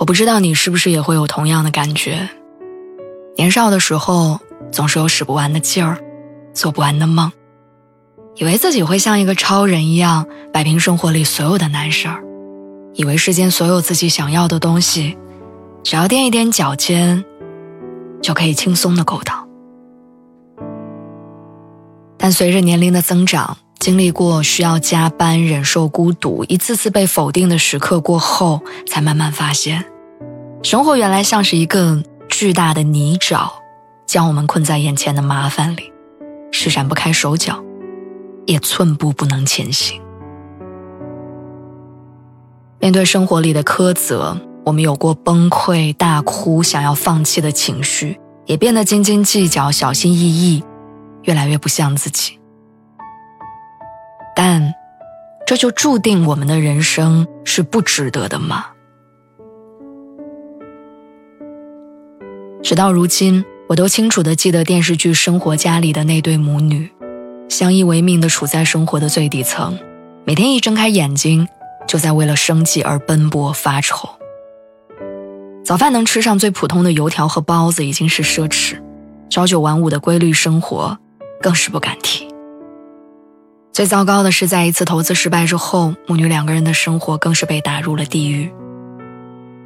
我不知道你是不是也会有同样的感觉。年少的时候，总是有使不完的劲儿，做不完的梦，以为自己会像一个超人一样摆平生活里所有的难事儿，以为世间所有自己想要的东西，只要踮一踮脚尖，就可以轻松的够到。但随着年龄的增长，经历过需要加班、忍受孤独、一次次被否定的时刻过后，才慢慢发现，生活原来像是一个巨大的泥沼，将我们困在眼前的麻烦里，施展不开手脚，也寸步不能前行。面对生活里的苛责，我们有过崩溃、大哭、想要放弃的情绪，也变得斤斤计较、小心翼翼，越来越不像自己。但，这就注定我们的人生是不值得的吗？直到如今，我都清楚的记得电视剧《生活家》里的那对母女，相依为命的处在生活的最底层，每天一睁开眼睛，就在为了生计而奔波发愁。早饭能吃上最普通的油条和包子已经是奢侈，朝九晚五的规律生活，更是不敢提。最糟糕的是，在一次投资失败之后，母女两个人的生活更是被打入了地狱。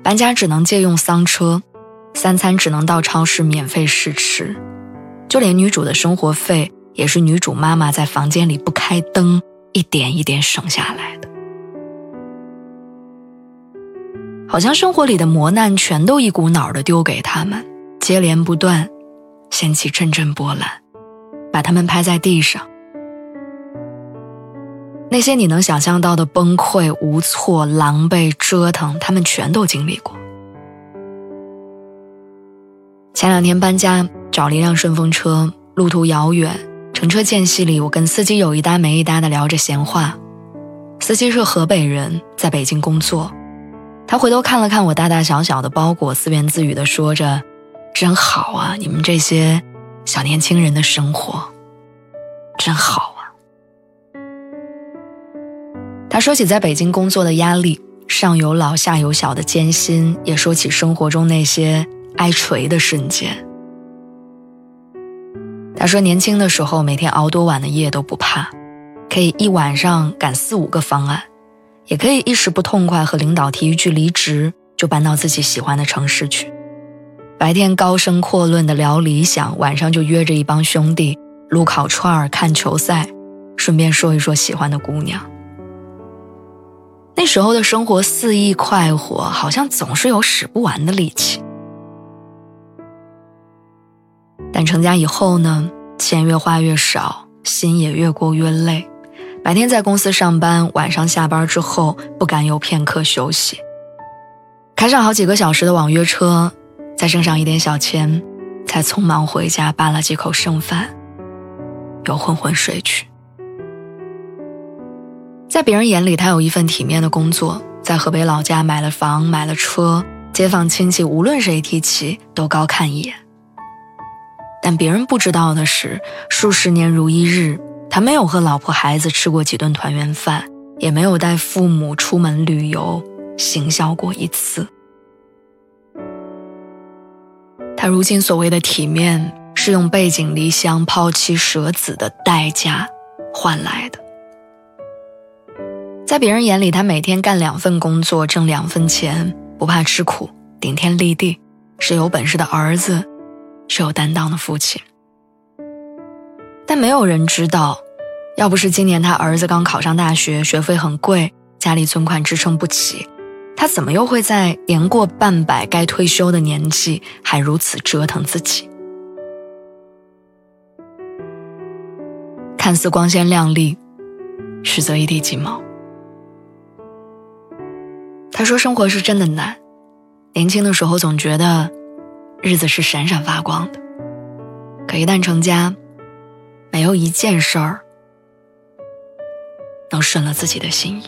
搬家只能借用丧车，三餐只能到超市免费试吃，就连女主的生活费也是女主妈妈在房间里不开灯，一点一点省下来的。好像生活里的磨难全都一股脑的丢给他们，接连不断，掀起阵阵波澜，把他们拍在地上。那些你能想象到的崩溃、无措、狼狈、折腾，他们全都经历过。前两天搬家，找了一辆顺风车，路途遥远，乘车间隙里，我跟司机有一搭没一搭的聊着闲话。司机是河北人，在北京工作。他回头看了看我大大小小的包裹，自言自语的说着：“真好啊，你们这些小年轻人的生活，真好啊。”他说起在北京工作的压力，上有老下有小的艰辛，也说起生活中那些挨锤的瞬间。他说年轻的时候每天熬多晚的夜都不怕，可以一晚上赶四五个方案，也可以一时不痛快和领导提一句离职就搬到自己喜欢的城市去。白天高声阔论的聊理想，晚上就约着一帮兄弟撸烤串儿看球赛，顺便说一说喜欢的姑娘。那时候的生活肆意快活，好像总是有使不完的力气。但成家以后呢，钱越花越少，心也越过越累。白天在公司上班，晚上下班之后不敢有片刻休息。开上好几个小时的网约车，再挣上一点小钱，才匆忙回家扒了几口剩饭，又昏昏睡去。在别人眼里，他有一份体面的工作，在河北老家买了房，买了车，街坊亲戚无论谁提起都高看一眼。但别人不知道的是，数十年如一日，他没有和老婆孩子吃过几顿团圆饭，也没有带父母出门旅游行孝过一次。他如今所谓的体面，是用背井离乡、抛妻舍子的代价换来的。在别人眼里，他每天干两份工作，挣两份钱，不怕吃苦，顶天立地，是有本事的儿子，是有担当的父亲。但没有人知道，要不是今年他儿子刚考上大学，学费很贵，家里存款支撑不起，他怎么又会在年过半百该退休的年纪，还如此折腾自己？看似光鲜亮丽，实则一地鸡毛。他说：“生活是真的难，年轻的时候总觉得日子是闪闪发光的，可一旦成家，没有一件事儿能顺了自己的心意。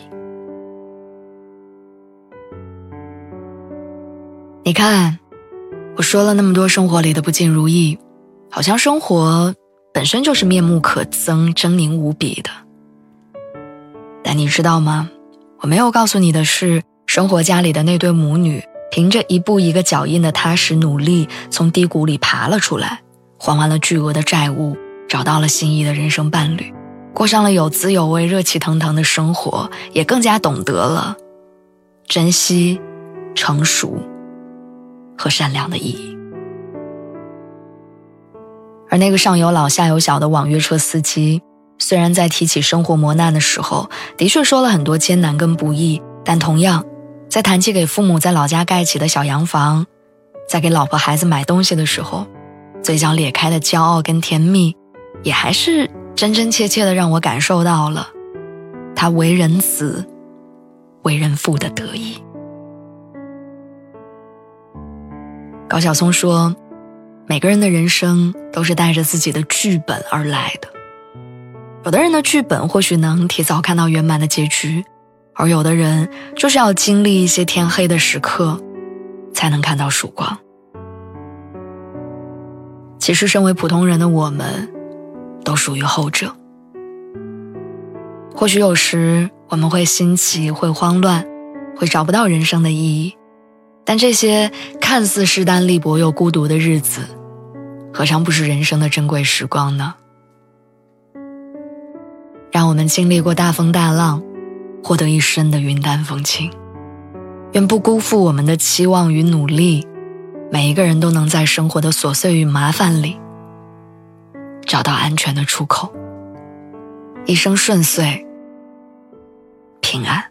你看，我说了那么多生活里的不尽如意，好像生活本身就是面目可憎、狰狞无比的。但你知道吗？我没有告诉你的是。”生活家里的那对母女，凭着一步一个脚印的踏实努力，从低谷里爬了出来，还完了巨额的债务，找到了心仪的人生伴侣，过上了有滋有味、热气腾腾的生活，也更加懂得了珍惜、成熟和善良的意义。而那个上有老下有小的网约车司机，虽然在提起生活磨难的时候，的确说了很多艰难跟不易，但同样。在谈起给父母在老家盖起的小洋房，在给老婆孩子买东西的时候，嘴角咧开的骄傲跟甜蜜，也还是真真切切的让我感受到了他为人子、为人父的得意。高晓松说：“每个人的人生都是带着自己的剧本而来的，有的人的剧本或许能提早看到圆满的结局。”而有的人就是要经历一些天黑的时刻，才能看到曙光。其实，身为普通人的我们，都属于后者。或许有时我们会心急，会慌乱，会找不到人生的意义。但这些看似势单力薄又孤独的日子，何尝不是人生的珍贵时光呢？让我们经历过大风大浪。获得一生的云淡风轻，愿不辜负我们的期望与努力，每一个人都能在生活的琐碎与麻烦里找到安全的出口，一生顺遂，平安。